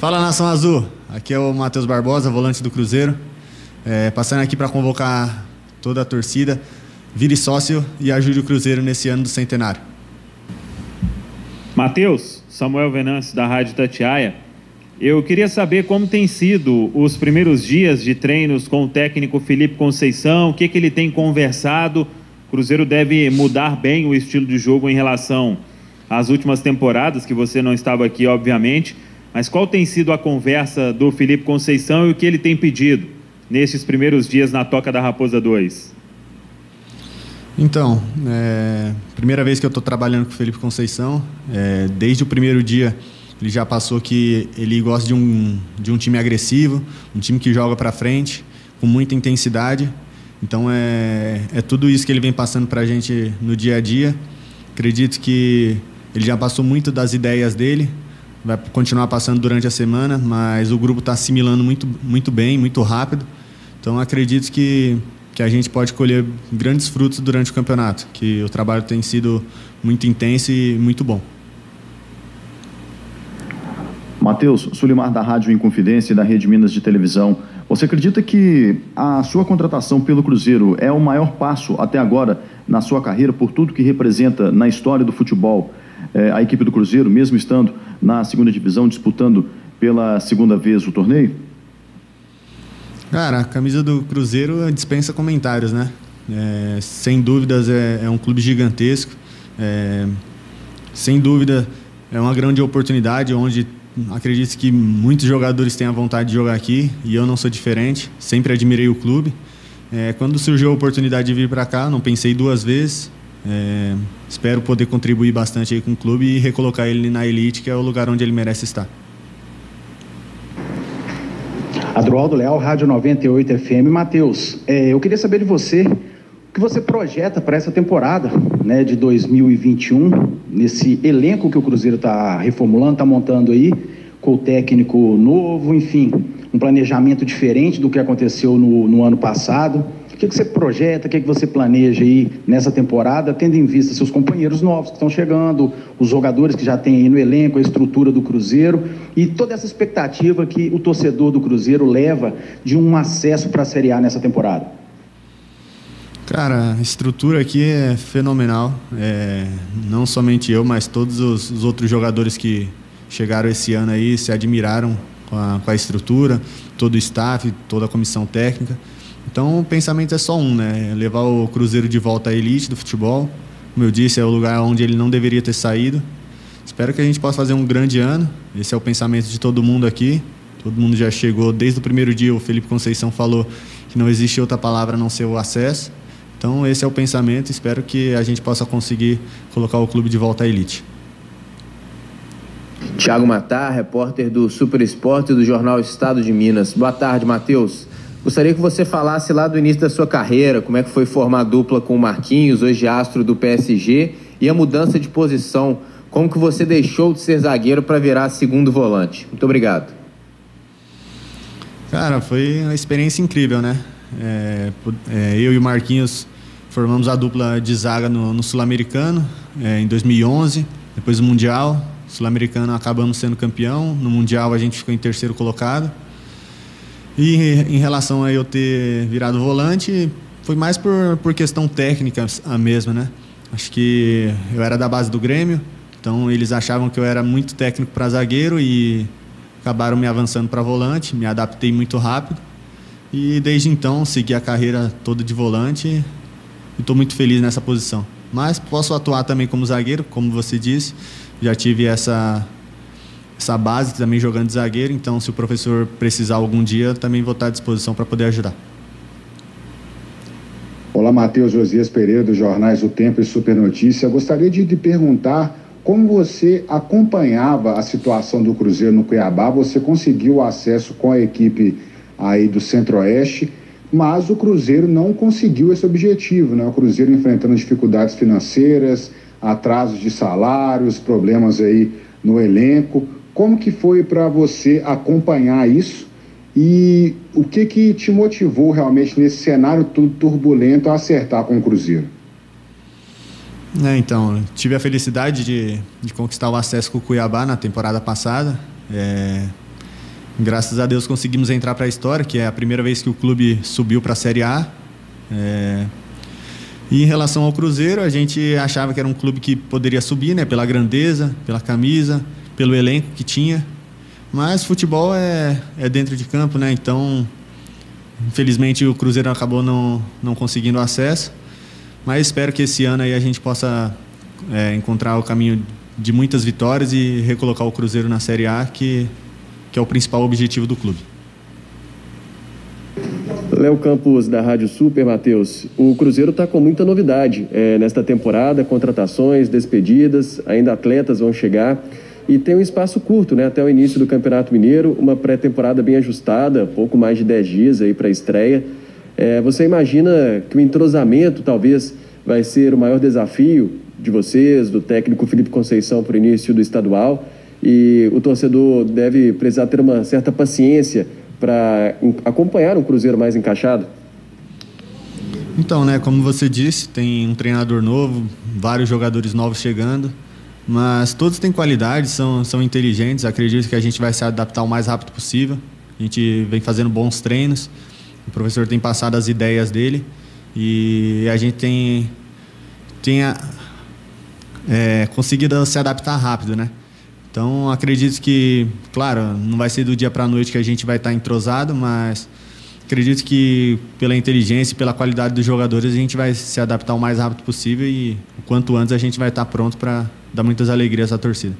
Fala Nação Azul, aqui é o Matheus Barbosa, volante do Cruzeiro. É, passando aqui para convocar toda a torcida, vire sócio e ajude o Cruzeiro nesse ano do centenário. Matheus, Samuel Venâncio da Rádio Tatiaia. Eu queria saber como tem sido os primeiros dias de treinos com o técnico Felipe Conceição, o que, que ele tem conversado. O Cruzeiro deve mudar bem o estilo de jogo em relação às últimas temporadas, que você não estava aqui, obviamente. Mas qual tem sido a conversa do Felipe Conceição e o que ele tem pedido nesses primeiros dias na Toca da Raposa 2? Então, é, primeira vez que eu estou trabalhando com o Felipe Conceição, é, desde o primeiro dia ele já passou que ele gosta de um, de um time agressivo, um time que joga para frente, com muita intensidade. Então é, é tudo isso que ele vem passando para a gente no dia a dia. Acredito que ele já passou muito das ideias dele, vai continuar passando durante a semana, mas o grupo está assimilando muito, muito bem, muito rápido. Então acredito que, que a gente pode colher grandes frutos durante o campeonato, que o trabalho tem sido muito intenso e muito bom. Matheus, Sulimar da Rádio Inconfidência e da Rede Minas de Televisão. Você acredita que a sua contratação pelo Cruzeiro é o maior passo até agora na sua carreira por tudo que representa na história do futebol é, a equipe do Cruzeiro, mesmo estando na segunda divisão, disputando pela segunda vez o torneio? Cara, a camisa do Cruzeiro dispensa comentários, né? É, sem dúvidas é, é, um clube gigantesco. É, sem dúvida é uma grande oportunidade onde acredito que muitos jogadores têm a vontade de jogar aqui e eu não sou diferente. Sempre admirei o clube. É, quando surgiu a oportunidade de vir para cá, não pensei duas vezes. É, espero poder contribuir bastante aí com o clube e recolocar ele na elite, que é o lugar onde ele merece estar. Adroaldo Leal, Rádio 98 FM. Matheus, é, eu queria saber de você o que você projeta para essa temporada né, de 2021, nesse elenco que o Cruzeiro está reformulando, está montando aí, com o técnico novo, enfim, um planejamento diferente do que aconteceu no, no ano passado que, que você projeta, o que, que você planeja aí nessa temporada, tendo em vista seus companheiros novos que estão chegando, os jogadores que já tem aí no elenco, a estrutura do Cruzeiro e toda essa expectativa que o torcedor do Cruzeiro leva de um acesso para a Série A nessa temporada? Cara, a estrutura aqui é fenomenal. É, não somente eu, mas todos os, os, outros jogadores que chegaram esse ano aí se admiraram com a, com a estrutura, todo o staff, toda a comissão técnica. Então o pensamento é só um, né? Levar o Cruzeiro de volta à elite do futebol. Como eu disse, é o lugar onde ele não deveria ter saído. Espero que a gente possa fazer um grande ano. Esse é o pensamento de todo mundo aqui. Todo mundo já chegou desde o primeiro dia. O Felipe Conceição falou que não existe outra palavra a não ser o acesso. Então esse é o pensamento. Espero que a gente possa conseguir colocar o clube de volta à elite. Tiago Matar, repórter do Super Esporte do Jornal Estado de Minas. Boa tarde, Matheus. Gostaria que você falasse lá do início da sua carreira, como é que foi formar a dupla com o Marquinhos, hoje astro do PSG, e a mudança de posição, como que você deixou de ser zagueiro para virar segundo volante. Muito obrigado. Cara, foi uma experiência incrível, né? É, é, eu e o Marquinhos formamos a dupla de zaga no, no Sul-Americano é, em 2011, depois do Mundial. Sul-Americano acabamos sendo campeão, no Mundial a gente ficou em terceiro colocado. E em relação a eu ter virado volante, foi mais por, por questão técnica a mesma, né? Acho que eu era da base do Grêmio, então eles achavam que eu era muito técnico para zagueiro e acabaram me avançando para volante, me adaptei muito rápido. E desde então segui a carreira toda de volante e estou muito feliz nessa posição. Mas posso atuar também como zagueiro, como você disse. Já tive essa essa base também jogando de zagueiro, então se o professor precisar algum dia, também vou estar à disposição para poder ajudar. Olá, Matheus Josias Pereira, dos jornais O Tempo e Super Notícia. Gostaria de te perguntar como você acompanhava a situação do Cruzeiro no Cuiabá. Você conseguiu acesso com a equipe aí do Centro-Oeste, mas o Cruzeiro não conseguiu esse objetivo, né? O Cruzeiro enfrentando dificuldades financeiras, atrasos de salários, problemas aí no elenco. Como que foi para você acompanhar isso e o que que te motivou realmente nesse cenário tudo turbulento a acertar com o Cruzeiro? É, então, tive a felicidade de, de conquistar o acesso com o Cuiabá na temporada passada. É, graças a Deus conseguimos entrar para a história, que é a primeira vez que o clube subiu para a Série A. É... E em relação ao Cruzeiro, a gente achava que era um clube que poderia subir, né, pela grandeza, pela camisa, pelo elenco que tinha. Mas futebol é, é dentro de campo, né? Então, infelizmente o Cruzeiro acabou não, não conseguindo acesso. Mas espero que esse ano aí a gente possa é, encontrar o caminho de muitas vitórias e recolocar o Cruzeiro na Série A, que, que é o principal objetivo do clube. Léo Campos, da Rádio Super, Matheus. O Cruzeiro está com muita novidade é, nesta temporada, contratações, despedidas, ainda atletas vão chegar. E tem um espaço curto, né, até o início do Campeonato Mineiro, uma pré-temporada bem ajustada, pouco mais de 10 dias aí para a estreia. É, você imagina que o entrosamento talvez vai ser o maior desafio de vocês, do técnico Felipe Conceição para o início do estadual? E o torcedor deve precisar ter uma certa paciência para acompanhar um Cruzeiro mais encaixado? Então, né, como você disse, tem um treinador novo, vários jogadores novos chegando, mas todos têm qualidade, são, são inteligentes. Acredito que a gente vai se adaptar o mais rápido possível. A gente vem fazendo bons treinos, o professor tem passado as ideias dele e a gente tem, tem a, é, conseguido se adaptar rápido, né? Então, acredito que, claro, não vai ser do dia para a noite que a gente vai estar entrosado, mas acredito que pela inteligência e pela qualidade dos jogadores a gente vai se adaptar o mais rápido possível e o quanto antes a gente vai estar pronto para dar muitas alegrias à torcida.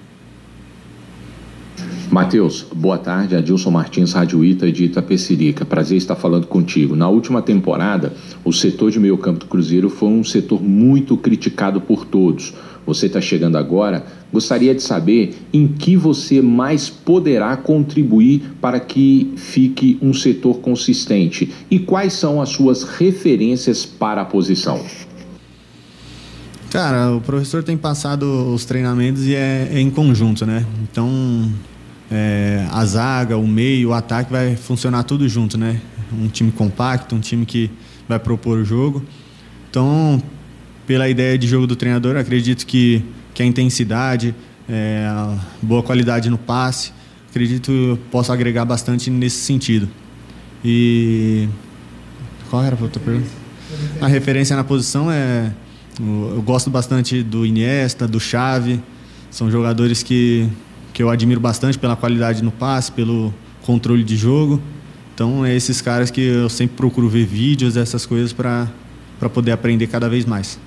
Matheus, boa tarde. Adilson Martins, Rádio Ita de Itapecerica. Prazer estar falando contigo. Na última temporada, o setor de meio campo do Cruzeiro foi um setor muito criticado por todos. Você está chegando agora, gostaria de saber em que você mais poderá contribuir para que fique um setor consistente e quais são as suas referências para a posição. Cara, o professor tem passado os treinamentos e é, é em conjunto, né? Então, é, a zaga, o meio, o ataque vai funcionar tudo junto, né? Um time compacto, um time que vai propor o jogo. Então, pela ideia de jogo do treinador, acredito que, que a intensidade, é, a boa qualidade no passe, acredito posso agregar bastante nesse sentido. E qual era a outra pergunta? A referência na posição é eu gosto bastante do Iniesta, do Xavi, são jogadores que que eu admiro bastante pela qualidade no passe, pelo controle de jogo. Então, é esses caras que eu sempre procuro ver vídeos, essas coisas, para poder aprender cada vez mais.